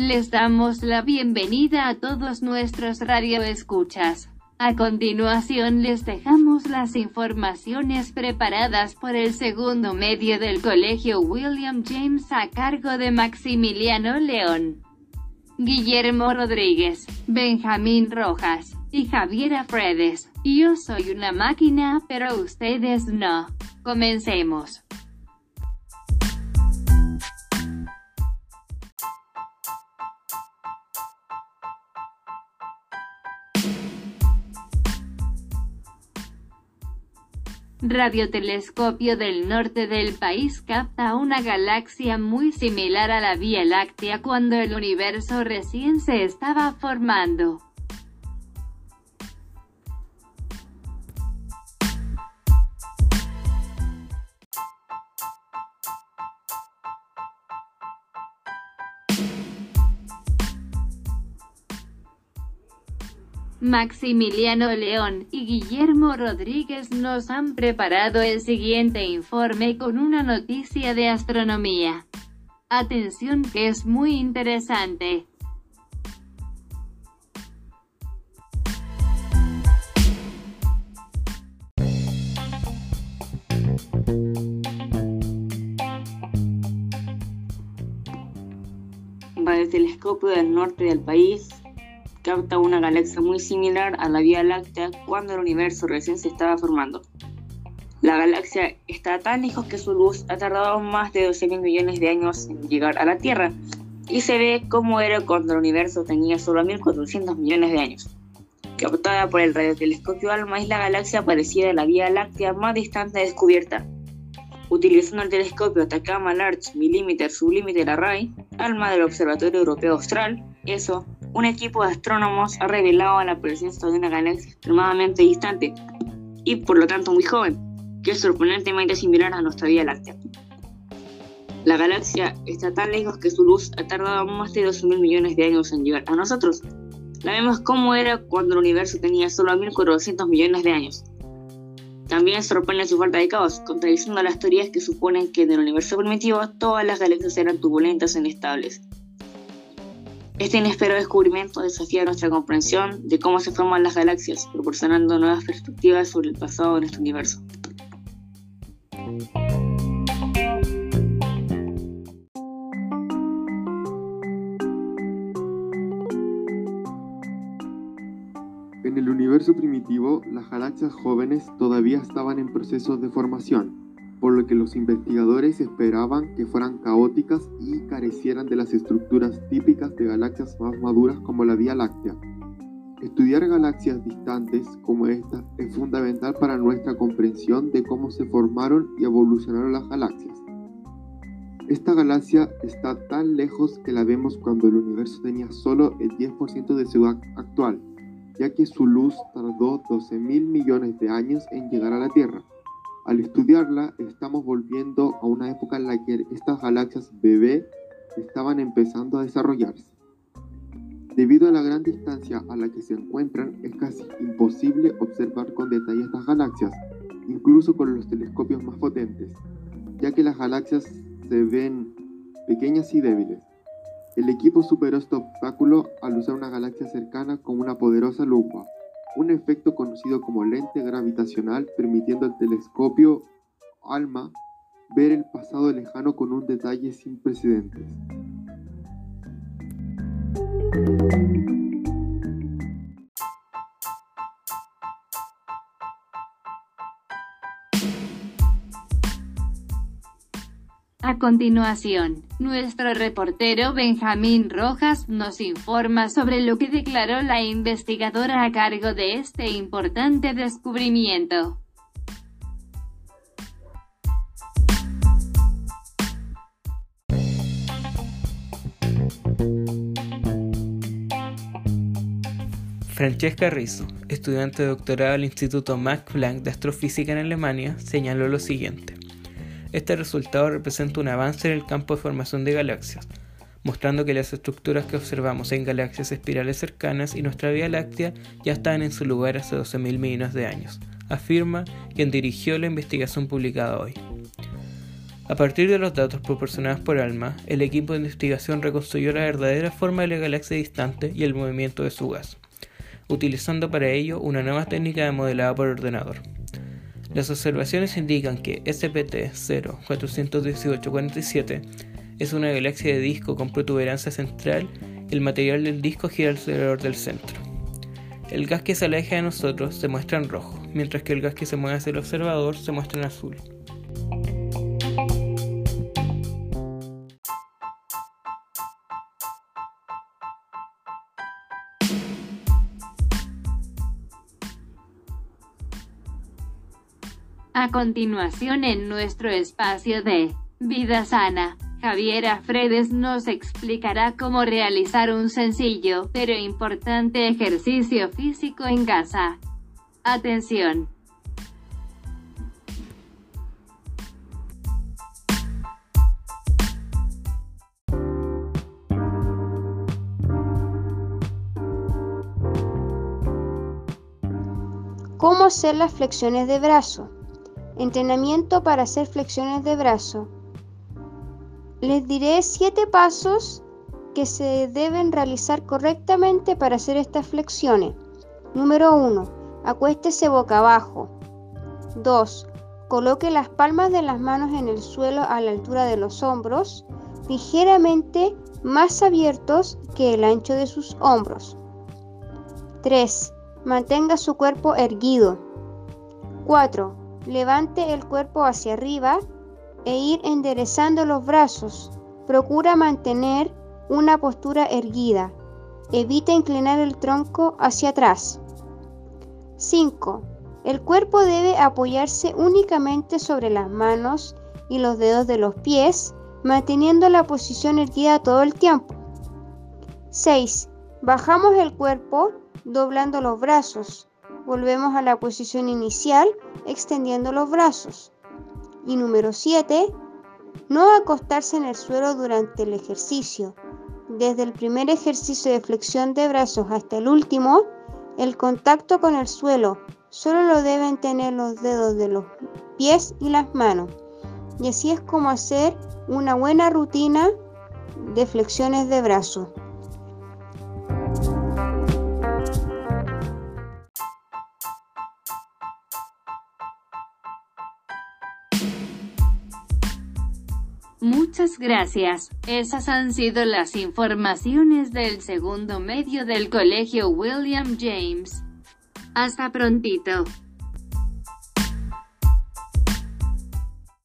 Les damos la bienvenida a todos nuestros radioescuchas. A continuación les dejamos las informaciones preparadas por el segundo medio del Colegio William James a cargo de Maximiliano León, Guillermo Rodríguez, Benjamín Rojas y Javiera Fredes. Yo soy una máquina, pero ustedes no. Comencemos. Radiotelescopio del norte del país capta una galaxia muy similar a la Vía Láctea cuando el universo recién se estaba formando. Maximiliano León y Guillermo Rodríguez nos han preparado el siguiente informe con una noticia de astronomía. Atención que es muy interesante. el telescopio del norte del país capta una galaxia muy similar a la Vía Láctea cuando el universo recién se estaba formando. La galaxia está tan lejos que su luz ha tardado más de 12.000 millones de años en llegar a la Tierra y se ve como era cuando el universo tenía solo 1.400 millones de años. Captada por el radiotelescopio ALMA es la galaxia parecida a la Vía Láctea más distante descubierta. Utilizando el telescopio Atacama Large Millimeter Sublimiter Array, ALMA del Observatorio Europeo Austral, ESO, un equipo de astrónomos ha revelado la presencia de una galaxia extremadamente distante y por lo tanto muy joven, que es sorprendentemente similar a nuestra Vía Láctea. La galaxia está tan lejos que su luz ha tardado más de 12 mil millones de años en llegar a nosotros. La vemos como era cuando el universo tenía solo 1.400 millones de años. También sorprende su falta de caos, contradiciendo las teorías que suponen que en el universo primitivo todas las galaxias eran turbulentas e inestables. Este inesperado descubrimiento desafía nuestra comprensión de cómo se forman las galaxias, proporcionando nuevas perspectivas sobre el pasado de nuestro universo. En el universo primitivo, las galaxias jóvenes todavía estaban en proceso de formación por lo que los investigadores esperaban que fueran caóticas y carecieran de las estructuras típicas de galaxias más maduras como la Vía Láctea. Estudiar galaxias distantes como esta es fundamental para nuestra comprensión de cómo se formaron y evolucionaron las galaxias. Esta galaxia está tan lejos que la vemos cuando el universo tenía solo el 10% de su actual, ya que su luz tardó 12 mil millones de años en llegar a la Tierra. Al estudiarla, estamos volviendo a una época en la que estas galaxias bebé estaban empezando a desarrollarse. Debido a la gran distancia a la que se encuentran, es casi imposible observar con detalle estas galaxias, incluso con los telescopios más potentes, ya que las galaxias se ven pequeñas y débiles. El equipo superó este obstáculo al usar una galaxia cercana con una poderosa lupa, un efecto conocido como lente gravitacional permitiendo al telescopio ALMA ver el pasado lejano con un detalle sin precedentes. A continuación, nuestro reportero Benjamín Rojas nos informa sobre lo que declaró la investigadora a cargo de este importante descubrimiento. Francesca Rizzo, estudiante de doctorado del Instituto Max Planck de Astrofísica en Alemania, señaló lo siguiente. Este resultado representa un avance en el campo de formación de galaxias, mostrando que las estructuras que observamos en galaxias espirales cercanas y nuestra Vía Láctea ya estaban en su lugar hace 12.000 millones de años, afirma quien dirigió la investigación publicada hoy. A partir de los datos proporcionados por ALMA, el equipo de investigación reconstruyó la verdadera forma de la galaxia distante y el movimiento de su gas, utilizando para ello una nueva técnica de modelado por ordenador. Las observaciones indican que SPT 041847 es una galaxia de disco con protuberancia central y el material del disco gira alrededor del centro. El gas que se aleja de nosotros se muestra en rojo, mientras que el gas que se mueve hacia el observador se muestra en azul. A continuación en nuestro espacio de Vida Sana, Javiera Fredes nos explicará cómo realizar un sencillo pero importante ejercicio físico en casa. Atención. ¿Cómo hacer las flexiones de brazo? Entrenamiento para hacer flexiones de brazo. Les diré siete pasos que se deben realizar correctamente para hacer estas flexiones. Número 1. Acuéstese boca abajo. 2. Coloque las palmas de las manos en el suelo a la altura de los hombros, ligeramente más abiertos que el ancho de sus hombros. 3. Mantenga su cuerpo erguido. 4. Levante el cuerpo hacia arriba e ir enderezando los brazos. Procura mantener una postura erguida. Evita inclinar el tronco hacia atrás. 5. El cuerpo debe apoyarse únicamente sobre las manos y los dedos de los pies, manteniendo la posición erguida todo el tiempo. 6. Bajamos el cuerpo doblando los brazos. Volvemos a la posición inicial extendiendo los brazos. Y número 7. No acostarse en el suelo durante el ejercicio. Desde el primer ejercicio de flexión de brazos hasta el último, el contacto con el suelo solo lo deben tener los dedos de los pies y las manos. Y así es como hacer una buena rutina de flexiones de brazos. Muchas gracias. Esas han sido las informaciones del segundo medio del Colegio William James. Hasta prontito.